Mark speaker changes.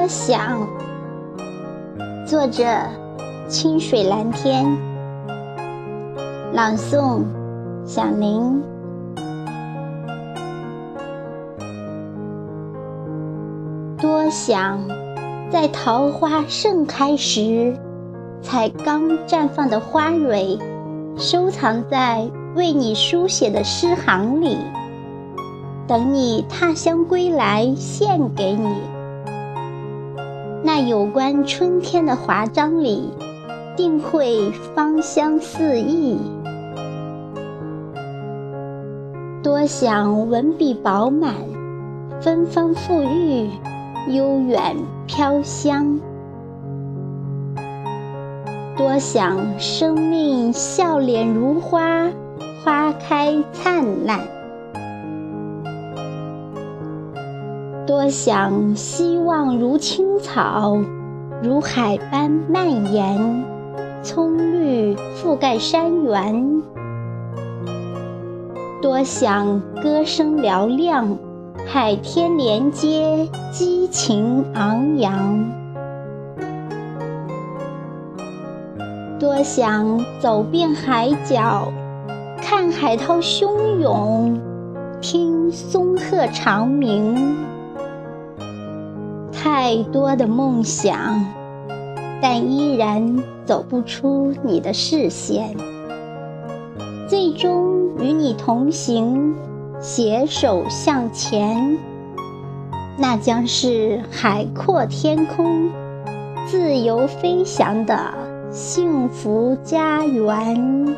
Speaker 1: 多想。作者：清水蓝天。朗诵：响铃。多想，在桃花盛开时，才刚绽放的花蕊，收藏在为你书写的诗行里。等你踏香归来，献给你。那有关春天的华章里，定会芳香四溢。多想文笔饱满，芬芳馥郁，悠远飘香。多想生命笑脸如花，花开灿烂。多想希望如青草，如海般蔓延，葱绿覆盖山原。多想歌声嘹亮，海天连接，激情昂扬。多想走遍海角，看海涛汹涌，听松鹤长鸣。太多的梦想，但依然走不出你的视线。最终与你同行，携手向前，那将是海阔天空、自由飞翔的幸福家园。